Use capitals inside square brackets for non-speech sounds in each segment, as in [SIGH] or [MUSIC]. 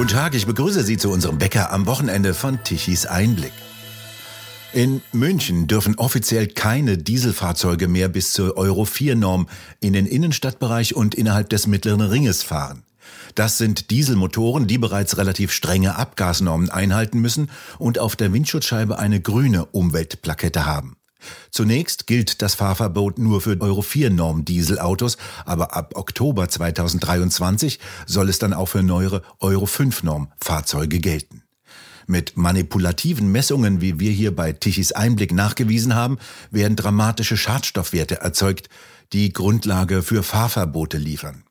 Guten Tag, ich begrüße Sie zu unserem Bäcker am Wochenende von Tichys Einblick. In München dürfen offiziell keine Dieselfahrzeuge mehr bis zur Euro 4-Norm in den Innenstadtbereich und innerhalb des mittleren Ringes fahren. Das sind Dieselmotoren, die bereits relativ strenge Abgasnormen einhalten müssen und auf der Windschutzscheibe eine grüne Umweltplakette haben. Zunächst gilt das Fahrverbot nur für Euro 4 Norm Dieselautos, aber ab Oktober 2023 soll es dann auch für neuere Euro 5 Norm Fahrzeuge gelten. Mit manipulativen Messungen, wie wir hier bei Tichys Einblick nachgewiesen haben, werden dramatische Schadstoffwerte erzeugt, die Grundlage für Fahrverbote liefern.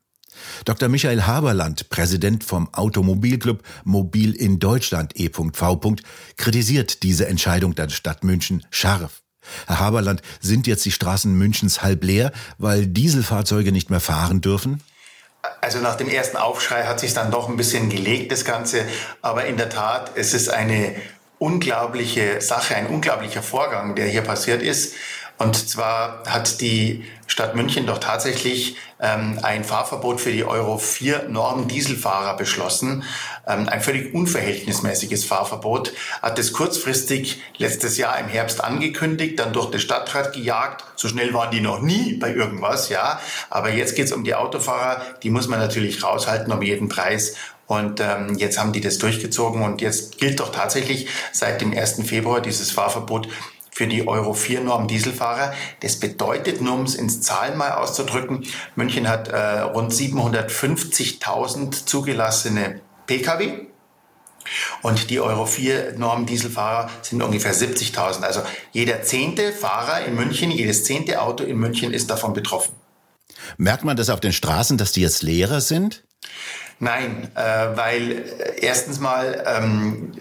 Dr. Michael Haberland, Präsident vom Automobilclub Mobil in Deutschland E.V., kritisiert diese Entscheidung der Stadt München scharf. Herr Haberland, sind jetzt die Straßen Münchens halb leer, weil Dieselfahrzeuge nicht mehr fahren dürfen? Also nach dem ersten Aufschrei hat sich dann doch ein bisschen gelegt, das Ganze. Aber in der Tat, es ist eine unglaubliche Sache, ein unglaublicher Vorgang, der hier passiert ist. Und zwar hat die Stadt München doch tatsächlich ähm, ein Fahrverbot für die Euro 4 Norm Dieselfahrer beschlossen. Ähm, ein völlig unverhältnismäßiges Fahrverbot. Hat es kurzfristig letztes Jahr im Herbst angekündigt, dann durch den Stadtrat gejagt. So schnell waren die noch nie bei irgendwas, ja. Aber jetzt geht es um die Autofahrer. Die muss man natürlich raushalten um jeden Preis. Und ähm, jetzt haben die das durchgezogen und jetzt gilt doch tatsächlich seit dem 1. Februar dieses Fahrverbot für die Euro 4 Norm Dieselfahrer. Das bedeutet, nur um es ins Zahlen mal auszudrücken, München hat äh, rund 750.000 zugelassene Pkw. Und die Euro 4 Norm Dieselfahrer sind ungefähr 70.000. Also jeder zehnte Fahrer in München, jedes zehnte Auto in München ist davon betroffen. Merkt man das auf den Straßen, dass die jetzt leerer sind? Nein, äh, weil äh, erstens mal ähm,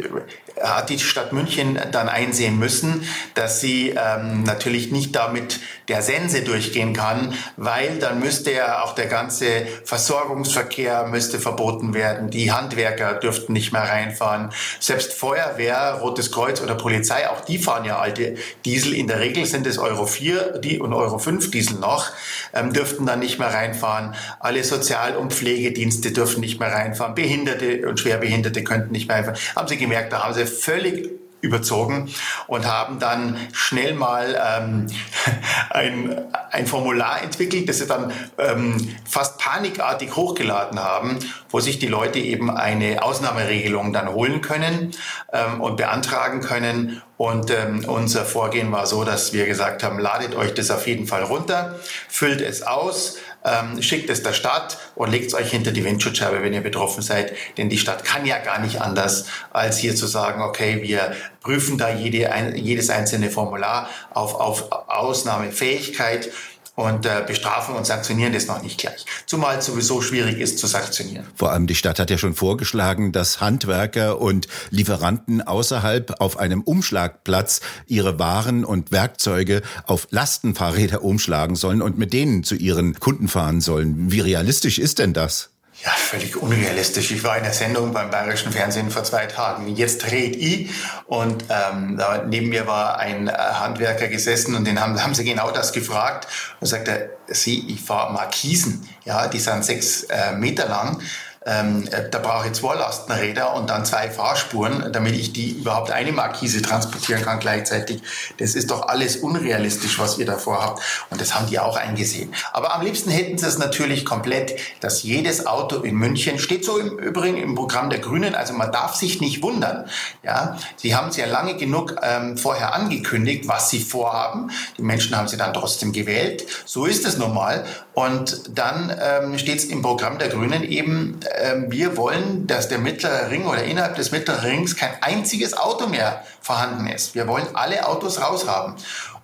hat die Stadt München dann einsehen müssen, dass sie ähm, natürlich nicht damit der Sense durchgehen kann, weil dann müsste ja auch der ganze Versorgungsverkehr müsste verboten werden. Die Handwerker dürften nicht mehr reinfahren. Selbst Feuerwehr, Rotes Kreuz oder Polizei, auch die fahren ja alte Diesel. In der Regel sind es Euro 4 die und Euro 5 Diesel noch, ähm, dürften dann nicht mehr reinfahren. Alle Sozial- und Pflegedienste dürfen nicht mehr reinfahren. Behinderte und Schwerbehinderte könnten nicht mehr reinfahren. Haben sie gemerkt, da haben sie völlig überzogen und haben dann schnell mal ähm, [LAUGHS] ein, ein Formular entwickelt, das sie dann ähm, fast panikartig hochgeladen haben, wo sich die Leute eben eine Ausnahmeregelung dann holen können ähm, und beantragen können. Und ähm, unser Vorgehen war so, dass wir gesagt haben, ladet euch das auf jeden Fall runter, füllt es aus, ähm, schickt es der Stadt und legt es euch hinter die Windschutzscheibe, wenn ihr betroffen seid. Denn die Stadt kann ja gar nicht anders, als hier zu sagen, okay, wir prüfen da jede, ein, jedes einzelne Formular auf, auf Ausnahmefähigkeit und äh, bestrafen und sanktionieren das noch nicht gleich. Zumal es sowieso schwierig ist zu sanktionieren. Vor allem die Stadt hat ja schon vorgeschlagen, dass Handwerker und Lieferanten außerhalb auf einem Umschlagplatz ihre Waren und Werkzeuge auf Lastenfahrräder umschlagen sollen und mit denen zu ihren Kunden fahren sollen. Wie realistisch ist denn das? Ja, völlig unrealistisch. Ich war in der Sendung beim Bayerischen Fernsehen vor zwei Tagen. Jetzt dreht ich und ähm, da neben mir war ein äh, Handwerker gesessen und den haben, [LAUGHS] haben sie genau das gefragt. Und sagt er, Sie, ich fahre Markisen, ja, die sind sechs äh, Meter lang ähm, äh, da brauche ich zwei Lastenräder und dann zwei Fahrspuren, damit ich die überhaupt eine Markise transportieren kann gleichzeitig. Das ist doch alles unrealistisch, was ihr davor habt. Und das haben die auch eingesehen. Aber am liebsten hätten sie es natürlich komplett, dass jedes Auto in München steht so im Übrigen im Programm der Grünen. Also man darf sich nicht wundern. Ja, sie haben es ja lange genug ähm, vorher angekündigt, was sie vorhaben. Die Menschen haben sie dann trotzdem gewählt. So ist es normal. Und dann ähm, steht es im Programm der Grünen eben, ähm, wir wollen, dass der mittlere Ring oder innerhalb des mittleren Rings kein einziges Auto mehr vorhanden ist. Wir wollen alle Autos raushaben.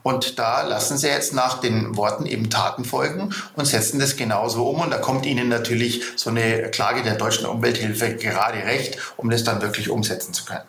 Und da lassen sie jetzt nach den Worten eben Taten folgen und setzen das genauso um. Und da kommt ihnen natürlich so eine Klage der deutschen Umwelthilfe gerade recht, um das dann wirklich umsetzen zu können.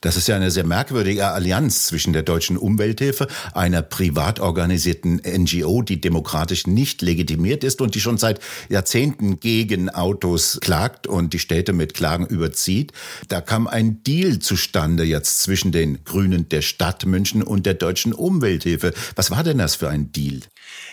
Das ist ja eine sehr merkwürdige Allianz zwischen der deutschen Umwelthilfe, einer privat organisierten NGO, die demokratisch nicht legitimiert ist und die schon seit Jahrzehnten gegen Autos klagt und die Städte mit Klagen überzieht. Da kam ein Deal zustande jetzt zwischen den Grünen der Stadt München und der deutschen Umwelthilfe. Was war denn das für ein Deal?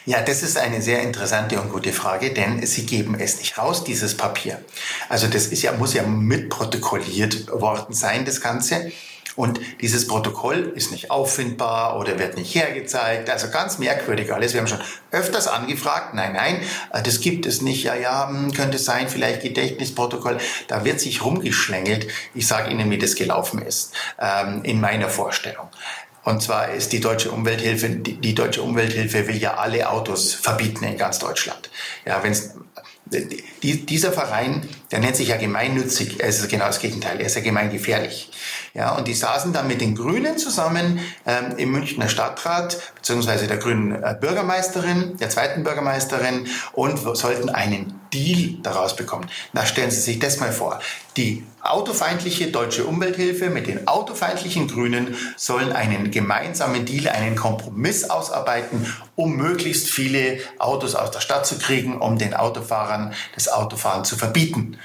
Ja, das ist eine sehr interessante und gute Frage, denn Sie geben es nicht raus, dieses Papier. Also das ist ja, muss ja mitprotokolliert worden sein, das Ganze. Und dieses Protokoll ist nicht auffindbar oder wird nicht hergezeigt. Also ganz merkwürdig alles. Wir haben schon öfters angefragt. Nein, nein, das gibt es nicht. Ja, ja, hm, könnte sein, vielleicht Gedächtnisprotokoll. Da wird sich rumgeschlängelt. Ich sage Ihnen, wie das gelaufen ist ähm, in meiner Vorstellung. Und zwar ist die deutsche Umwelthilfe, die, die deutsche Umwelthilfe will ja alle Autos verbieten in ganz Deutschland. Ja, wenn die, dieser Verein, der nennt sich ja gemeinnützig, er ist genau das Gegenteil, er ist ja gemeingefährlich. Ja, und die saßen dann mit den Grünen zusammen ähm, im Münchner Stadtrat, beziehungsweise der grünen äh, Bürgermeisterin, der zweiten Bürgermeisterin und sollten einen Deal daraus bekommen. Na, stellen Sie sich das mal vor. Die autofeindliche deutsche Umwelthilfe mit den autofeindlichen Grünen sollen einen gemeinsamen Deal, einen Kompromiss ausarbeiten, um möglichst viele Autos aus der Stadt zu kriegen, um den Autofahrern das Autofahren zu verbieten.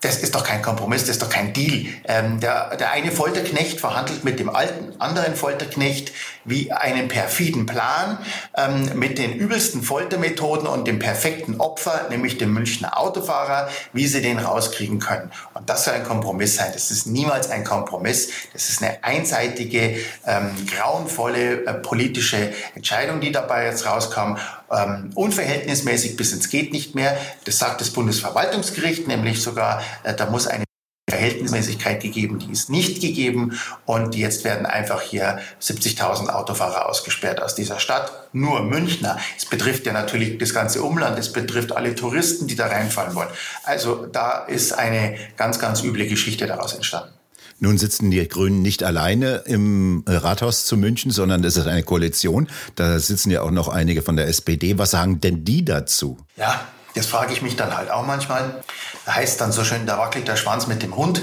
Das ist doch kein Kompromiss, das ist doch kein Deal. Ähm, der, der eine Folterknecht verhandelt mit dem alten anderen Folterknecht wie einen perfiden Plan ähm, mit den übelsten Foltermethoden und dem perfekten Opfer, nämlich dem Münchner Autofahrer, wie sie den rauskriegen können. Und das soll ein Kompromiss sein. Das ist niemals ein Kompromiss. Das ist eine einseitige, ähm, grauenvolle äh, politische Entscheidung, die dabei jetzt rauskam. Ähm, unverhältnismäßig bis ins geht nicht mehr. Das sagt das Bundesverwaltungsgericht, nämlich sogar, äh, da muss eine Verhältnismäßigkeit gegeben, die ist nicht gegeben und jetzt werden einfach hier 70.000 Autofahrer ausgesperrt aus dieser Stadt. Nur Münchner. Es betrifft ja natürlich das ganze Umland, es betrifft alle Touristen, die da reinfallen wollen. Also da ist eine ganz, ganz üble Geschichte daraus entstanden. Nun sitzen die Grünen nicht alleine im Rathaus zu München, sondern es ist eine Koalition. Da sitzen ja auch noch einige von der SPD. Was sagen denn die dazu? Ja, das frage ich mich dann halt auch manchmal. Da heißt dann so schön, da wackelt der Schwanz mit dem Hund.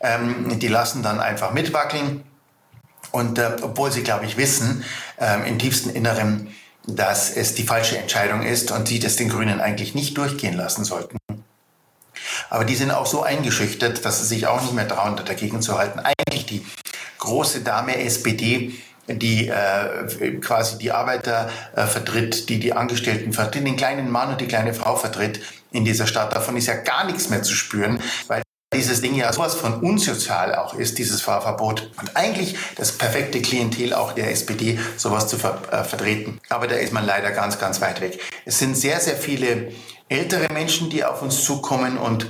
Ähm, die lassen dann einfach mitwackeln. Und äh, obwohl sie, glaube ich, wissen, äh, im tiefsten Inneren, dass es die falsche Entscheidung ist und sie das den Grünen eigentlich nicht durchgehen lassen sollten. Aber die sind auch so eingeschüchtert, dass sie sich auch nicht mehr trauen, dagegen zu halten. Eigentlich die große Dame SPD die äh, quasi die Arbeiter äh, vertritt, die die Angestellten vertritt, den kleinen Mann und die kleine Frau vertritt in dieser Stadt. Davon ist ja gar nichts mehr zu spüren, weil dieses Ding ja sowas von unsozial auch ist, dieses Fahrverbot. Und eigentlich das perfekte Klientel auch der SPD, sowas zu ver äh, vertreten. Aber da ist man leider ganz, ganz weit weg. Es sind sehr, sehr viele ältere Menschen, die auf uns zukommen und, äh,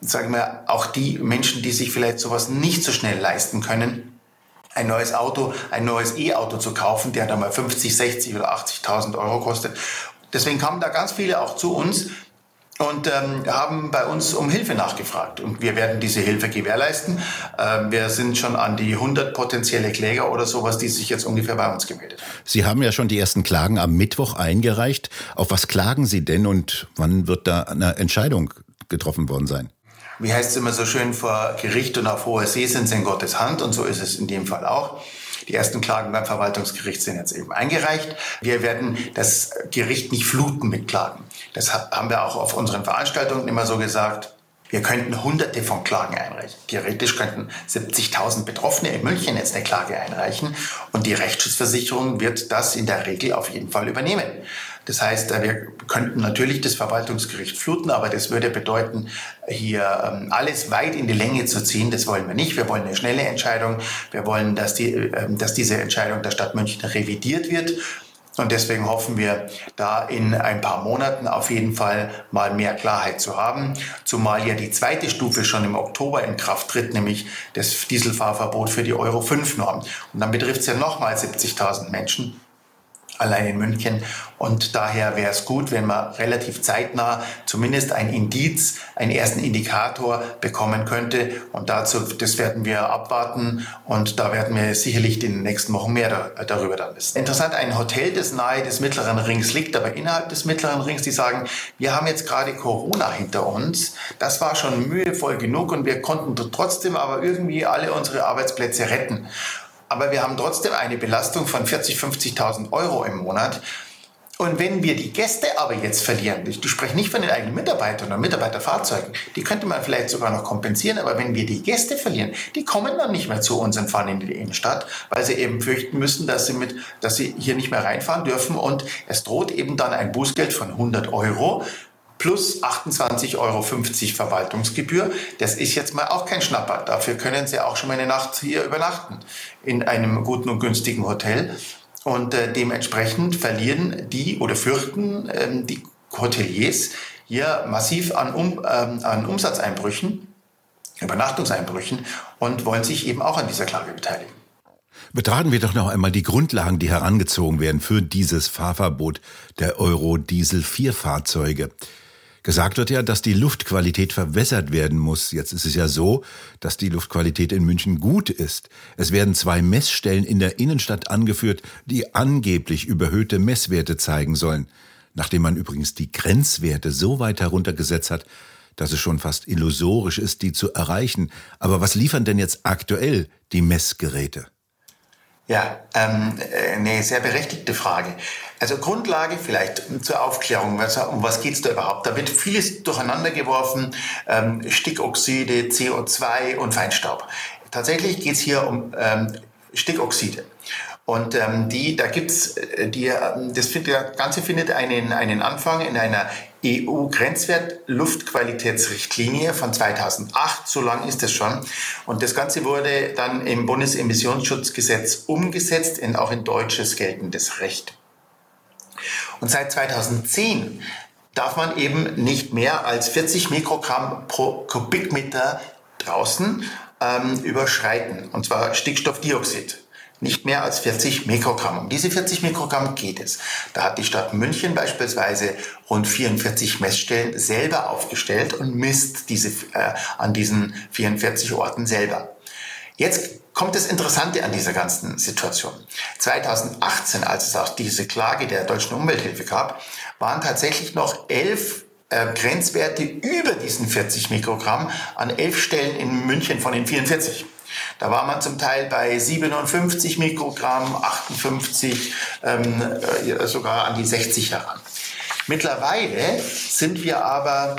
sagen wir, auch die Menschen, die sich vielleicht sowas nicht so schnell leisten können ein neues Auto, ein neues E-Auto zu kaufen, der dann mal 50, 60 oder 80.000 Euro kostet. Deswegen kamen da ganz viele auch zu uns und ähm, haben bei uns um Hilfe nachgefragt. Und wir werden diese Hilfe gewährleisten. Ähm, wir sind schon an die 100 potenzielle Kläger oder sowas, die sich jetzt ungefähr bei uns gemeldet haben. Sie haben ja schon die ersten Klagen am Mittwoch eingereicht. Auf was klagen Sie denn und wann wird da eine Entscheidung getroffen worden sein? wie heißt es immer so schön, vor Gericht und auf hoher See sind sie in Gottes Hand und so ist es in dem Fall auch. Die ersten Klagen beim Verwaltungsgericht sind jetzt eben eingereicht. Wir werden das Gericht nicht fluten mit Klagen. Das haben wir auch auf unseren Veranstaltungen immer so gesagt. Wir könnten hunderte von Klagen einreichen. Theoretisch könnten 70.000 Betroffene in München jetzt eine Klage einreichen und die Rechtsschutzversicherung wird das in der Regel auf jeden Fall übernehmen. Das heißt, äh, wir könnten natürlich das Verwaltungsgericht fluten, aber das würde bedeuten, hier ähm, alles weit in die Länge zu ziehen. Das wollen wir nicht. Wir wollen eine schnelle Entscheidung. Wir wollen, dass, die, ähm, dass diese Entscheidung der Stadt München revidiert wird und deswegen hoffen wir, da in ein paar Monaten auf jeden Fall mal mehr Klarheit zu haben. Zumal ja die zweite Stufe schon im Oktober in Kraft tritt, nämlich das Dieselfahrverbot für die Euro 5 Norm. Und dann betrifft es ja nochmal 70.000 Menschen. Allein in München. Und daher wäre es gut, wenn man relativ zeitnah zumindest ein Indiz, einen ersten Indikator bekommen könnte. Und dazu, das werden wir abwarten. Und da werden wir sicherlich in den nächsten Wochen mehr da, darüber dann wissen. Interessant, ein Hotel, das nahe des mittleren Rings liegt, aber innerhalb des mittleren Rings, die sagen, wir haben jetzt gerade Corona hinter uns. Das war schon mühevoll genug und wir konnten trotzdem aber irgendwie alle unsere Arbeitsplätze retten aber wir haben trotzdem eine Belastung von 40.000, 50.000 Euro im Monat. Und wenn wir die Gäste aber jetzt verlieren, ich spreche nicht von den eigenen Mitarbeitern oder Mitarbeiterfahrzeugen, die könnte man vielleicht sogar noch kompensieren, aber wenn wir die Gäste verlieren, die kommen dann nicht mehr zu uns und fahren in die Innenstadt, weil sie eben fürchten müssen, dass sie, mit, dass sie hier nicht mehr reinfahren dürfen und es droht eben dann ein Bußgeld von 100 Euro plus 28,50 Euro Verwaltungsgebühr. Das ist jetzt mal auch kein Schnapper. Dafür können Sie auch schon mal eine Nacht hier übernachten in einem guten und günstigen Hotel. Und äh, dementsprechend verlieren die oder fürchten ähm, die Hoteliers hier massiv an, um, ähm, an Umsatzeinbrüchen, Übernachtungseinbrüchen und wollen sich eben auch an dieser Klage beteiligen. Betrachten wir doch noch einmal die Grundlagen, die herangezogen werden für dieses Fahrverbot der Euro-Diesel-4-Fahrzeuge. Gesagt wird ja, dass die Luftqualität verbessert werden muss. Jetzt ist es ja so, dass die Luftqualität in München gut ist. Es werden zwei Messstellen in der Innenstadt angeführt, die angeblich überhöhte Messwerte zeigen sollen. Nachdem man übrigens die Grenzwerte so weit heruntergesetzt hat, dass es schon fast illusorisch ist, die zu erreichen. Aber was liefern denn jetzt aktuell die Messgeräte? Ja, ähm, äh, eine sehr berechtigte Frage. Also Grundlage vielleicht zur Aufklärung, um was geht es da überhaupt? Da wird vieles durcheinander geworfen, ähm, Stickoxide, CO2 und Feinstaub. Tatsächlich geht es hier um ähm, Stickoxide. Und ähm, die, da gibt's äh, die, ähm, das, das Ganze findet einen, einen Anfang in einer EU-Grenzwert-Luftqualitätsrichtlinie von 2008. So lang ist es schon. Und das Ganze wurde dann im Bundesemissionsschutzgesetz umgesetzt, in, auch in deutsches geltendes Recht. Und seit 2010 darf man eben nicht mehr als 40 Mikrogramm pro Kubikmeter draußen ähm, überschreiten, und zwar Stickstoffdioxid nicht mehr als 40 Mikrogramm. Um diese 40 Mikrogramm geht es. Da hat die Stadt München beispielsweise rund 44 Messstellen selber aufgestellt und misst diese äh, an diesen 44 Orten selber. Jetzt kommt das Interessante an dieser ganzen Situation. 2018, als es auch diese Klage der deutschen Umwelthilfe gab, waren tatsächlich noch elf äh, Grenzwerte über diesen 40 Mikrogramm an elf Stellen in München von den 44. Da war man zum Teil bei 57 Mikrogramm, 58, ähm, äh, sogar an die 60 heran. Mittlerweile sind wir aber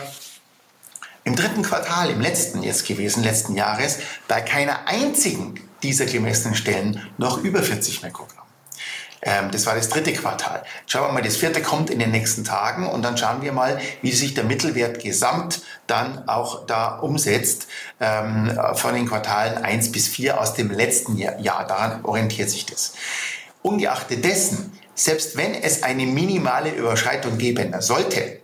im dritten Quartal, im letzten jetzt gewesen, letzten Jahres, bei keiner einzigen dieser gemessenen Stellen noch über 40 Mikrogramm. Ähm, das war das dritte Quartal. Schauen wir mal, das vierte kommt in den nächsten Tagen und dann schauen wir mal, wie sich der Mittelwert gesamt dann auch da umsetzt ähm, von den Quartalen 1 bis 4 aus dem letzten Jahr. Ja, daran orientiert sich das. Ungeachtet dessen, selbst wenn es eine minimale Überschreitung geben sollte,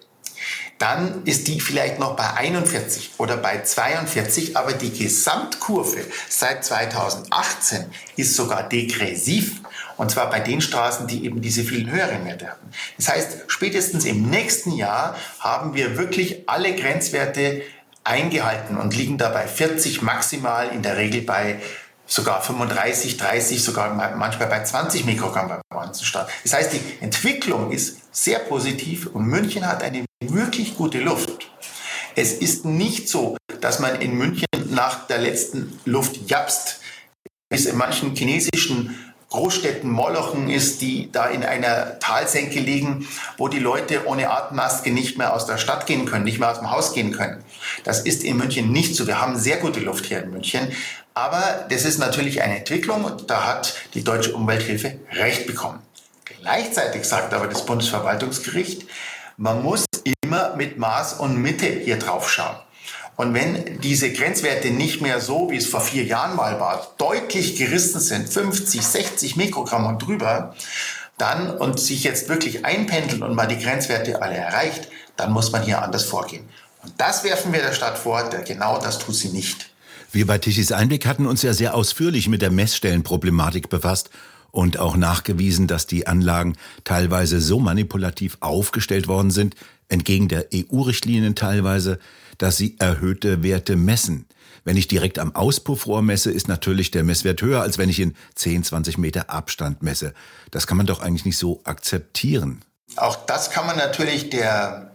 dann ist die vielleicht noch bei 41 oder bei 42, aber die Gesamtkurve seit 2018 ist sogar degressiv. Und zwar bei den Straßen, die eben diese vielen höheren Werte hatten. Das heißt, spätestens im nächsten Jahr haben wir wirklich alle Grenzwerte eingehalten und liegen dabei 40 maximal, in der Regel bei sogar 35, 30, sogar manchmal bei 20 Mikrogramm bei manchen Straßen. Das heißt, die Entwicklung ist sehr positiv und München hat eine wirklich gute Luft. Es ist nicht so, dass man in München nach der letzten Luft japst, wie es in manchen chinesischen Großstädten Molochen ist, die da in einer Talsenke liegen, wo die Leute ohne Atemmaske nicht mehr aus der Stadt gehen können, nicht mehr aus dem Haus gehen können. Das ist in München nicht so. Wir haben sehr gute Luft hier in München. Aber das ist natürlich eine Entwicklung und da hat die Deutsche Umwelthilfe Recht bekommen. Gleichzeitig sagt aber das Bundesverwaltungsgericht, man muss immer mit Maß und Mitte hier drauf schauen. Und wenn diese Grenzwerte nicht mehr so, wie es vor vier Jahren mal war, deutlich gerissen sind, 50, 60 Mikrogramm und drüber, dann und sich jetzt wirklich einpendeln und mal die Grenzwerte alle erreicht, dann muss man hier anders vorgehen. Und das werfen wir der Stadt vor, genau das tut sie nicht. Wir bei Tischis Einblick hatten uns ja sehr ausführlich mit der Messstellenproblematik befasst und auch nachgewiesen, dass die Anlagen teilweise so manipulativ aufgestellt worden sind, entgegen der EU-Richtlinien teilweise, dass sie erhöhte Werte messen. Wenn ich direkt am Auspuffrohr messe, ist natürlich der Messwert höher, als wenn ich in 10, 20 Meter Abstand messe. Das kann man doch eigentlich nicht so akzeptieren. Auch das kann man natürlich der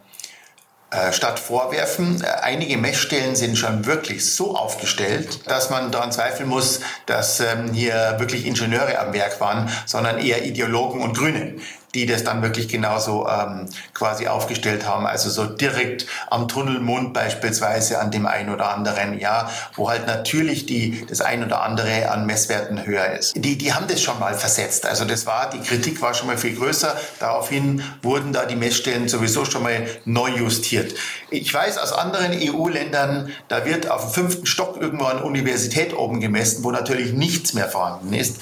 Stadt vorwerfen. Äh, einige Messstellen sind schon wirklich so aufgestellt, dass man daran zweifeln muss, dass ähm, hier wirklich Ingenieure am Werk waren, sondern eher Ideologen und Grüne, die das dann wirklich genauso ähm, quasi aufgestellt haben. Also so direkt am Tunnelmund beispielsweise an dem einen oder anderen, ja, wo halt natürlich die, das ein oder andere an Messwerten höher ist. Die, die haben das schon mal versetzt. Also das war, die Kritik war schon mal viel größer. Daraufhin wurden da die Messstellen sowieso schon mal neu justiert. Ich weiß aus anderen EU-Ländern, da wird auf dem fünften Stock irgendwo eine Universität oben gemessen, wo natürlich nichts mehr vorhanden ist.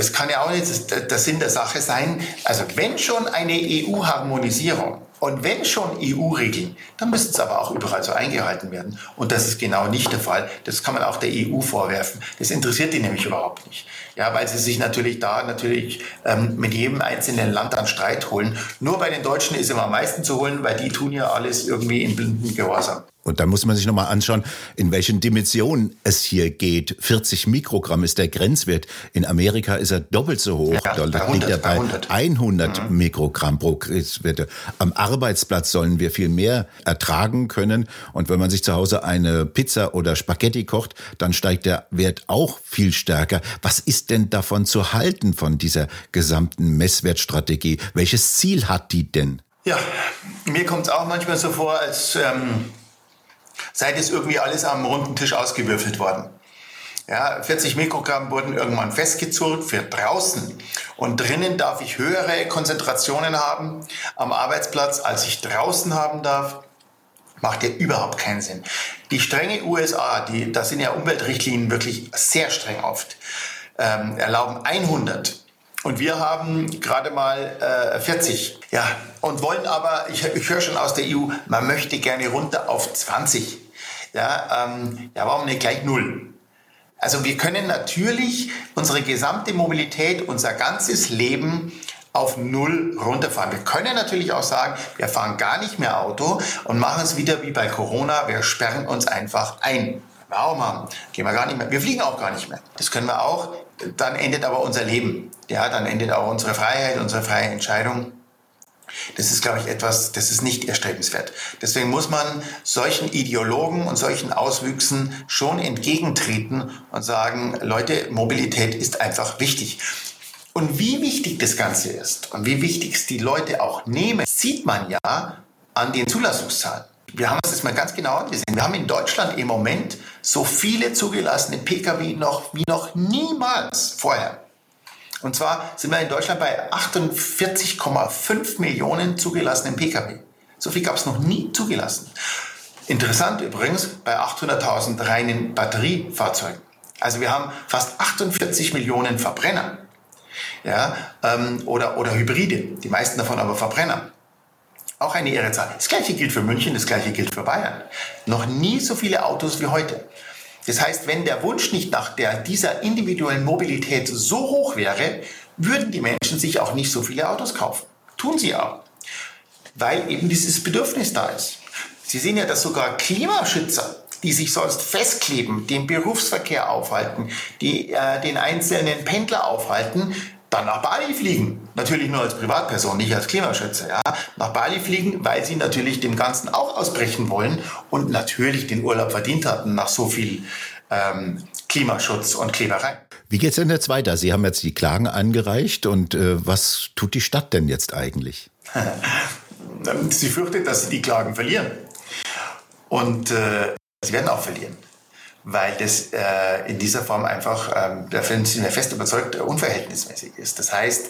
Das kann ja auch nicht der Sinn der Sache sein. Also wenn schon eine EU-Harmonisierung und wenn schon EU-Regeln, dann müssen es aber auch überall so eingehalten werden. Und das ist genau nicht der Fall. Das kann man auch der EU vorwerfen. Das interessiert die nämlich überhaupt nicht. Ja, weil sie sich natürlich da natürlich ähm, mit jedem einzelnen Land an Streit holen. Nur bei den Deutschen ist immer am meisten zu holen, weil die tun ja alles irgendwie in blinden Gehorsam. Und da muss man sich nochmal anschauen, in welchen Dimensionen es hier geht. 40 Mikrogramm ist der Grenzwert. In Amerika ist er doppelt so hoch. Ja, Dort liegt er bei 100, 100 mhm. Mikrogramm pro Grenzwerte. Am Arbeitsplatz sollen wir viel mehr ertragen können. Und wenn man sich zu Hause eine Pizza oder Spaghetti kocht, dann steigt der Wert auch viel stärker. Was ist denn davon zu halten, von dieser gesamten Messwertstrategie? Welches Ziel hat die denn? Ja, mir kommt es auch manchmal so vor, als... Ähm Seid es irgendwie alles am runden Tisch ausgewürfelt worden. Ja, 40 Mikrogramm wurden irgendwann festgezurrt für draußen. Und drinnen darf ich höhere Konzentrationen haben am Arbeitsplatz, als ich draußen haben darf. Macht ja überhaupt keinen Sinn. Die strenge USA, die, da sind ja Umweltrichtlinien wirklich sehr streng oft, ähm, erlauben 100. Und wir haben gerade mal äh, 40. Ja, und wollen aber, ich, ich höre schon aus der EU, man möchte gerne runter auf 20. Ja, ähm, ja, warum nicht gleich null? Also wir können natürlich unsere gesamte Mobilität, unser ganzes Leben auf Null runterfahren. Wir können natürlich auch sagen, wir fahren gar nicht mehr Auto und machen es wieder wie bei Corona, wir sperren uns einfach ein. Warum haben? Gehen wir gar nicht mehr. Wir fliegen auch gar nicht mehr. Das können wir auch. Dann endet aber unser Leben. Ja, dann endet auch unsere Freiheit, unsere freie Entscheidung. Das ist, glaube ich, etwas, das ist nicht erstrebenswert. Deswegen muss man solchen Ideologen und solchen Auswüchsen schon entgegentreten und sagen, Leute, Mobilität ist einfach wichtig. Und wie wichtig das Ganze ist und wie wichtig es die Leute auch nehmen, sieht man ja an den Zulassungszahlen. Wir haben uns das mal ganz genau angesehen. Wir haben in Deutschland im Moment so viele zugelassene Pkw noch wie noch niemals vorher. Und zwar sind wir in Deutschland bei 48,5 Millionen zugelassenen Pkw. So viel gab es noch nie zugelassen. Interessant übrigens bei 800.000 reinen Batteriefahrzeugen. Also wir haben fast 48 Millionen Verbrenner ja, ähm, oder, oder Hybride, die meisten davon aber Verbrenner. Auch eine irre Zahl. Das gleiche gilt für München, das gleiche gilt für Bayern. Noch nie so viele Autos wie heute. Das heißt, wenn der Wunsch nicht nach der, dieser individuellen Mobilität so hoch wäre, würden die Menschen sich auch nicht so viele Autos kaufen. Tun sie auch, weil eben dieses Bedürfnis da ist. Sie sehen ja, dass sogar Klimaschützer, die sich sonst festkleben, den Berufsverkehr aufhalten, die äh, den einzelnen Pendler aufhalten, dann nach Bali fliegen. Natürlich nur als Privatperson, nicht als Klimaschützer. Ja? Nach Bali fliegen, weil sie natürlich dem Ganzen auch ausbrechen wollen und natürlich den Urlaub verdient hatten nach so viel ähm, Klimaschutz und Kleberei. Wie geht's denn jetzt weiter? Sie haben jetzt die Klagen angereicht und äh, was tut die Stadt denn jetzt eigentlich? [LAUGHS] sie fürchtet, dass sie die Klagen verlieren. Und äh, sie werden auch verlieren weil das äh, in dieser Form einfach, ähm, da sind wir fest überzeugt, unverhältnismäßig ist. Das heißt,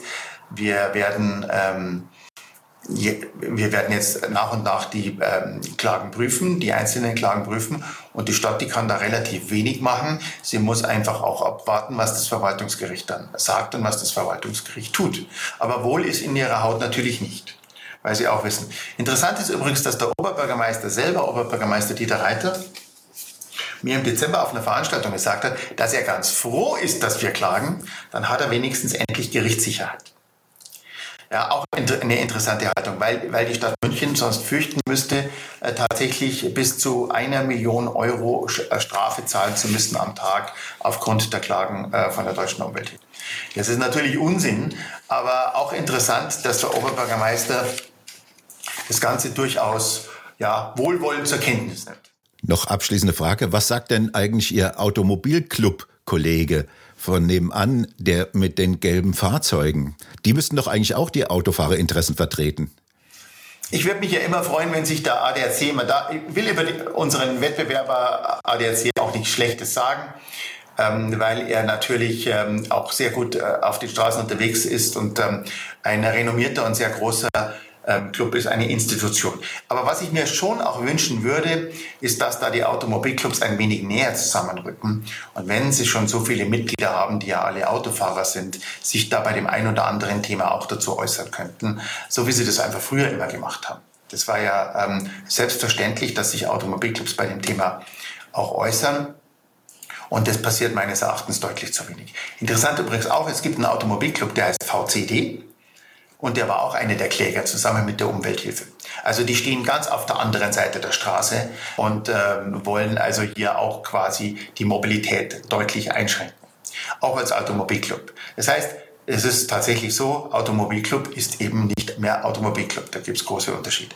wir werden, ähm, je, wir werden jetzt nach und nach die ähm, Klagen prüfen, die einzelnen Klagen prüfen und die Stadt, die kann da relativ wenig machen. Sie muss einfach auch abwarten, was das Verwaltungsgericht dann sagt und was das Verwaltungsgericht tut. Aber wohl ist in ihrer Haut natürlich nicht weil sie auch wissen. Interessant ist übrigens, dass der Oberbürgermeister selber, Oberbürgermeister Dieter Reiter, mir im Dezember auf einer Veranstaltung gesagt hat, dass er ganz froh ist, dass wir klagen, dann hat er wenigstens endlich Gerichtssicherheit. Ja, auch eine interessante Haltung, weil, weil die Stadt München sonst fürchten müsste, äh, tatsächlich bis zu einer Million Euro äh, Strafe zahlen zu müssen am Tag aufgrund der Klagen äh, von der deutschen Umwelt. Das ist natürlich Unsinn, aber auch interessant, dass der Oberbürgermeister das Ganze durchaus ja, wohlwollend zur Kenntnis nimmt. Noch abschließende Frage. Was sagt denn eigentlich Ihr Automobilclub-Kollege von nebenan, der mit den gelben Fahrzeugen? Die müssten doch eigentlich auch die Autofahrerinteressen vertreten. Ich würde mich ja immer freuen, wenn sich der ADAC, man da, ich will über unseren Wettbewerber ADAC auch nichts Schlechtes sagen, ähm, weil er natürlich ähm, auch sehr gut äh, auf den Straßen unterwegs ist und ähm, ein renommierter und sehr großer Club ist eine Institution. Aber was ich mir schon auch wünschen würde, ist, dass da die Automobilclubs ein wenig näher zusammenrücken. Und wenn sie schon so viele Mitglieder haben, die ja alle Autofahrer sind, sich da bei dem ein oder anderen Thema auch dazu äußern könnten, so wie sie das einfach früher immer gemacht haben. Das war ja ähm, selbstverständlich, dass sich Automobilclubs bei dem Thema auch äußern. Und das passiert meines Erachtens deutlich zu wenig. Interessant übrigens auch, es gibt einen Automobilclub, der heißt VCD und der war auch einer der Kläger zusammen mit der Umwelthilfe. Also die stehen ganz auf der anderen Seite der Straße und äh, wollen also hier auch quasi die Mobilität deutlich einschränken. Auch als Automobilclub. Das heißt, es ist tatsächlich so, Automobilclub ist eben nicht mehr Automobilclub. Da gibt es große Unterschiede.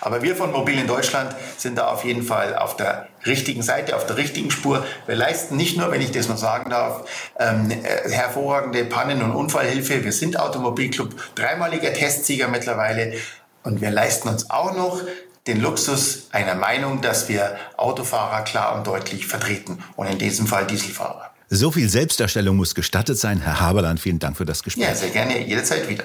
Aber wir von Mobil in Deutschland sind da auf jeden Fall auf der richtigen Seite, auf der richtigen Spur. Wir leisten nicht nur, wenn ich das mal sagen darf, ähm, äh, hervorragende Pannen- und Unfallhilfe. Wir sind Automobilclub, dreimaliger Testsieger mittlerweile. Und wir leisten uns auch noch den Luxus einer Meinung, dass wir Autofahrer klar und deutlich vertreten und in diesem Fall Dieselfahrer. So viel Selbstdarstellung muss gestattet sein. Herr Haberland, vielen Dank für das Gespräch. Ja, sehr gerne, jederzeit wieder.